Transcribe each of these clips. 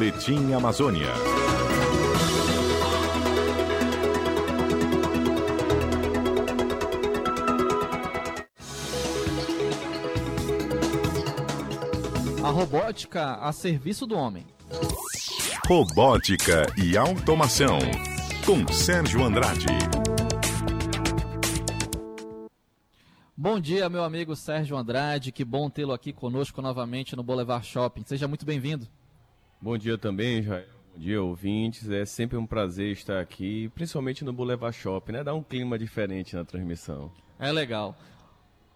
Boletim Amazônia. A robótica a serviço do homem. Robótica e automação. Com Sérgio Andrade. Bom dia, meu amigo Sérgio Andrade. Que bom tê-lo aqui conosco novamente no Boulevard Shopping. Seja muito bem-vindo. Bom dia também, Jair. Bom dia, ouvintes. É sempre um prazer estar aqui, principalmente no Boulevard Shopping, né? Dá um clima diferente na transmissão. É legal.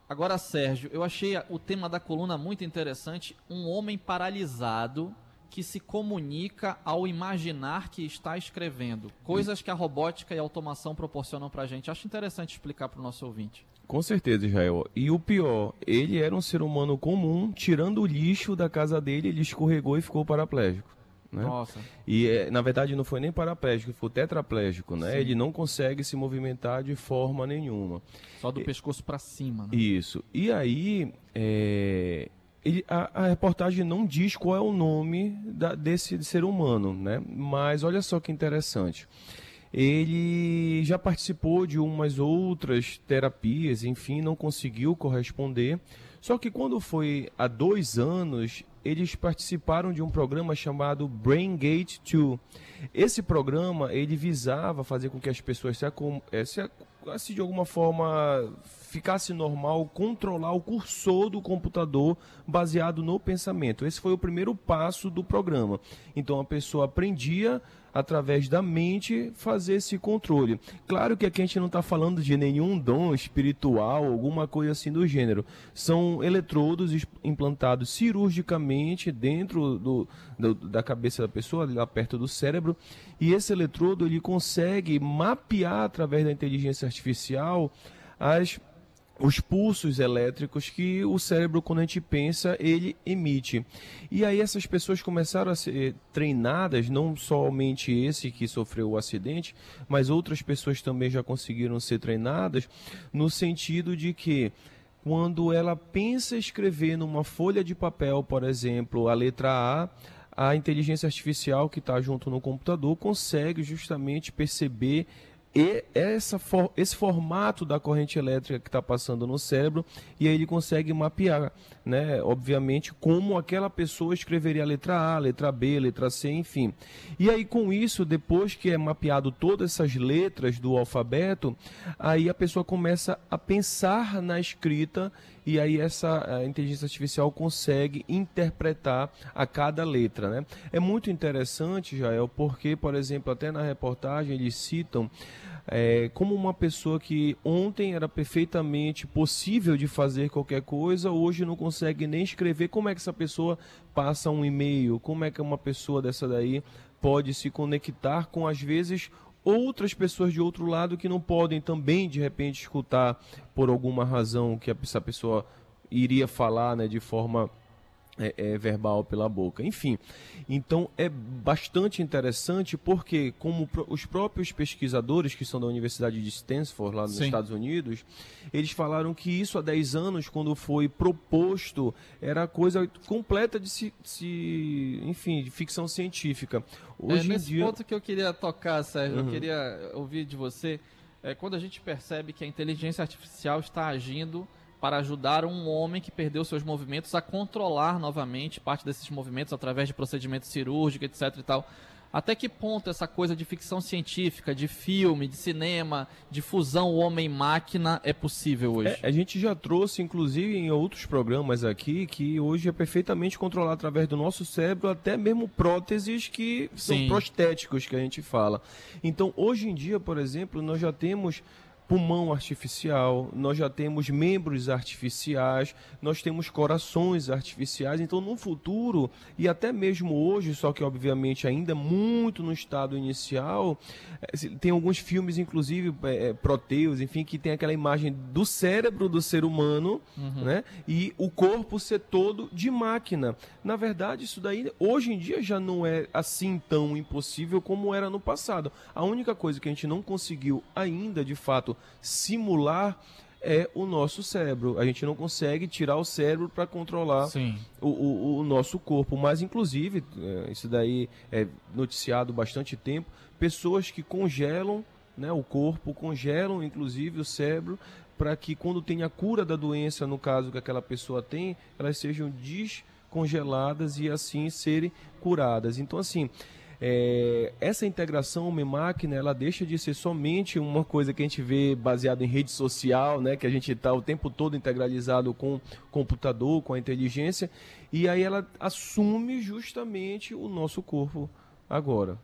Agora, Sérgio, eu achei o tema da coluna muito interessante. Um homem paralisado que se comunica ao imaginar que está escrevendo. Coisas que a robótica e a automação proporcionam para a gente. Acho interessante explicar para o nosso ouvinte. Com certeza, Israel. E o pior, ele era um ser humano comum, tirando o lixo da casa dele, ele escorregou e ficou paraplégico. Né? Nossa. E é, na verdade não foi nem paraplégico, foi tetraplégico, né? Sim. Ele não consegue se movimentar de forma nenhuma. Só do pescoço para cima, né? Isso. E aí, é, ele- a, a reportagem não diz qual é o nome da- desse ser humano, né? Mas olha só que interessante. Ele já participou de umas outras terapias, enfim, não conseguiu corresponder. Só que quando foi há dois anos, eles participaram de um programa chamado Brain Gate 2. Esse programa ele visava fazer com que as pessoas se, eh, se, se de alguma forma ficasse normal, controlar o cursor do computador baseado no pensamento. Esse foi o primeiro passo do programa. Então a pessoa aprendia através da mente fazer esse controle. Claro que aqui a gente não está falando de nenhum dom espiritual, alguma coisa assim do gênero. São eletrodos implantados cirurgicamente dentro do, do- da cabeça da pessoa, lá perto do cérebro, e esse eletrodo ele consegue mapear através da inteligência artificial as os pulsos elétricos que o cérebro, quando a gente pensa, ele emite. E aí essas pessoas começaram a ser treinadas, não somente esse que sofreu o acidente, mas outras pessoas também já conseguiram ser treinadas, no sentido de que quando ela pensa escrever numa folha de papel, por exemplo, a letra A, a inteligência artificial que está junto no computador consegue justamente perceber e essa for- esse formato da corrente elétrica que está passando no cérebro e aí ele consegue mapear, né? Obviamente como aquela pessoa escreveria a letra A, letra B, letra C, enfim. E aí com isso, depois que é mapeado todas essas letras do alfabeto, aí a pessoa começa a pensar na escrita e aí essa inteligência artificial consegue interpretar a cada letra, né? É muito interessante, Jael, porque, por exemplo, até na reportagem eles citam é, como uma pessoa que ontem era perfeitamente possível de fazer qualquer coisa, hoje não consegue nem escrever. Como é que essa pessoa passa um e-mail? Como é que uma pessoa dessa daí pode se conectar com, às vezes, outras pessoas de outro lado que não podem também, de repente, escutar por alguma razão que essa pessoa iria falar né, de forma é, é, verbal pela boca. Enfim, então é bastante interessante porque, como os próprios pesquisadores que são da Universidade de Stanford, lá nos Sim. Estados Unidos, eles falaram que isso há 10 anos, quando foi proposto, era coisa completa de se, se- enfim, de ficção científica. É Hoje em nesse dia. ponto que eu queria tocar, Sérgio, eu Uhum. queria ouvir de você. É, quando a gente percebe que a inteligência artificial está agindo para ajudar um homem que perdeu seus movimentos a controlar novamente parte desses movimentos através de procedimentos cirúrgicos, etc e tal. Até que ponto essa coisa de ficção científica, de filme, de cinema, de fusão homem-máquina é possível hoje? É, a gente já trouxe, inclusive, em outros programas aqui, que hoje é perfeitamente controlado através do nosso cérebro, até mesmo próteses que são Sim. prostéticos que a gente fala. Então, hoje em dia, por exemplo, nós já temos pulmão artificial, nós já temos membros artificiais, nós temos corações artificiais. Então, no futuro, e até mesmo hoje, só que obviamente ainda muito no estado inicial, eh, tem alguns filmes, inclusive, eh, Proteus, enfim, que tem aquela imagem do cérebro do ser humano, né? E o corpo ser todo de máquina. Na verdade, isso daí, hoje em dia, já não é assim tão impossível como era no passado. A única coisa que a gente não conseguiu ainda, de fato, simular é o nosso cérebro. A gente não consegue tirar o cérebro para controlar o, o, o, nosso corpo. Mas, inclusive, é, isso daí é noticiado bastante tempo, pessoas que congelam né, o corpo, congelam inclusive o cérebro para que quando tem a cura da doença, no caso que aquela pessoa tem, elas sejam descongeladas e assim serem curadas. Então, assim, é, essa integração homem-máquina ela deixa de ser somente uma coisa que a gente vê baseada em rede social, né, que a gente está o tempo todo integralizado com o computador, com a inteligência, e aí ela assume justamente o nosso corpo agora.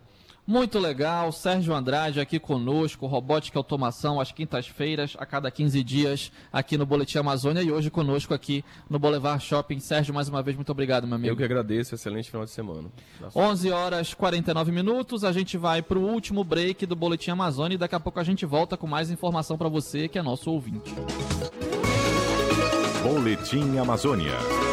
Muito legal, Sérgio Andrade aqui conosco, Robótica e Automação, às quintas-feiras, a cada 15 dias, aqui no Boletim Amazônia e hoje conosco aqui no Boulevard Shopping. Sérgio, mais uma vez, muito obrigado, meu amigo. Eu que agradeço, excelente final de semana. 11 horas 49 minutos, a gente vai para o último break do Boletim Amazônia e daqui a pouco a gente volta com mais informação para você, que é nosso ouvinte. Boletim Amazônia.